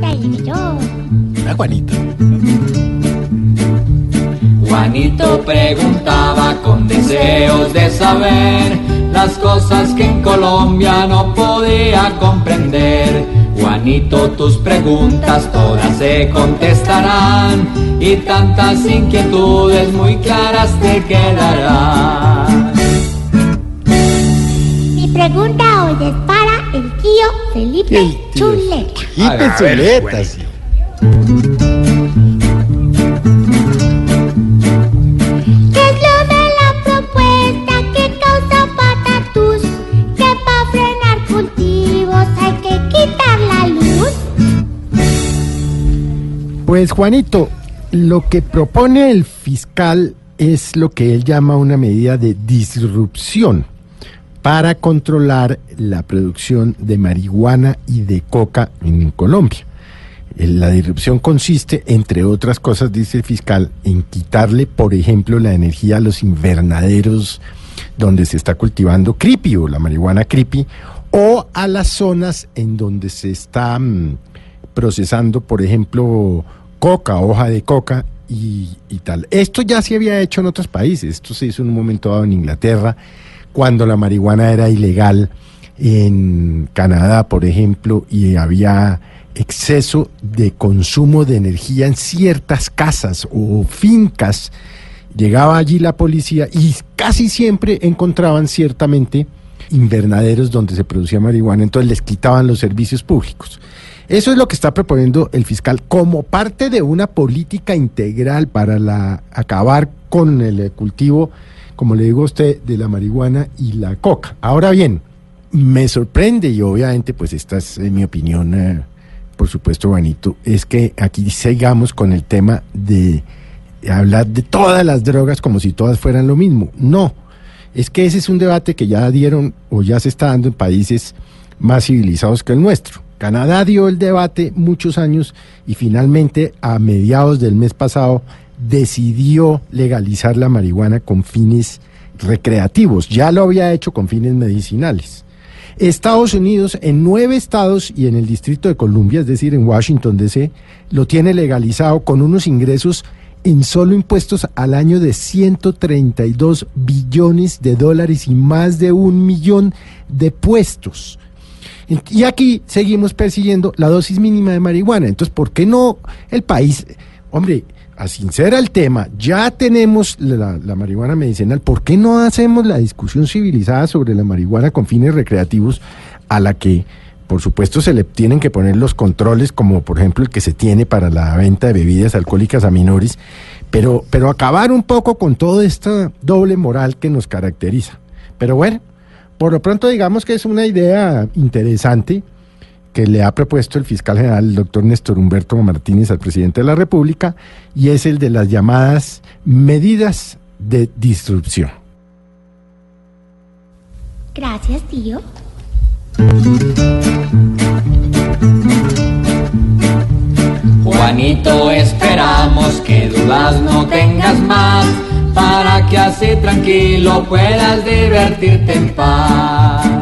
A Juanito. Juanito preguntaba con deseos de saber las cosas que en Colombia no podía comprender. Juanito, tus preguntas todas se contestarán y tantas inquietudes muy claras te quedarán. Mi pregunta hoy es para tío Felipe El tío. Chuleta. Y A ver, pensuletas. ¿Qué es lo de la propuesta que causa patatús? Que para frenar cultivos hay que quitar la luz. Pues Juanito, lo que propone el fiscal es lo que él llama una medida de disrupción para controlar la producción de marihuana y de coca en Colombia. Eh, La disrupción consiste, entre otras cosas, dice el fiscal, en quitarle, por ejemplo, la energía a los invernaderos donde se está cultivando creepy o la marihuana creepy, o a las zonas en donde se está mm, procesando, por ejemplo, coca, hoja de coca y, y tal. Esto ya se había hecho en otros países. Esto se hizo en un momento dado en Inglaterra, cuando la marihuana era ilegal, en Canadá, por ejemplo, y había exceso de consumo de energía en ciertas casas o fincas. Llegaba allí la policía y casi siempre encontraban ciertamente invernaderos donde se producía marihuana, entonces les quitaban los servicios públicos. Eso es lo que está proponiendo el fiscal como parte de una política integral para la, acabar con el cultivo, como le digo a usted, de la marihuana y la coca. Ahora bien, me sorprende y obviamente pues esta es mi opinión, eh, por supuesto, Juanito, es que aquí sigamos con el tema de hablar de todas las drogas como si todas fueran lo mismo. No, es que ese es un debate que ya dieron o ya se está dando en países más civilizados que el nuestro. Canadá dio el debate muchos años y finalmente a mediados del mes pasado decidió legalizar la marihuana con fines recreativos. Ya lo había hecho con fines medicinales. Estados Unidos, en nueve estados y en el Distrito de Columbia, es decir, en Washington, D.C., lo tiene legalizado con unos ingresos en solo impuestos al año de 132 billones de dólares y más de un millón de puestos. Y aquí seguimos persiguiendo la dosis mínima de marihuana. Entonces, ¿por qué no el país, hombre, a sincera el tema, ya tenemos la, la marihuana medicinal, ¿por qué no hacemos la discusión civilizada sobre la marihuana con fines recreativos a la que, por supuesto, se le tienen que poner los controles, como por ejemplo el que se tiene para la venta de bebidas alcohólicas a menores, pero, pero acabar un poco con toda esta doble moral que nos caracteriza? Pero bueno, por lo pronto digamos que es una idea interesante que le ha propuesto el fiscal general, el doctor Néstor Humberto Martínez, al presidente de la República, y es el de las llamadas medidas de disrupción. Gracias, tío. Juanito, esperamos que dudas no tengas más, para que así tranquilo puedas divertirte en paz.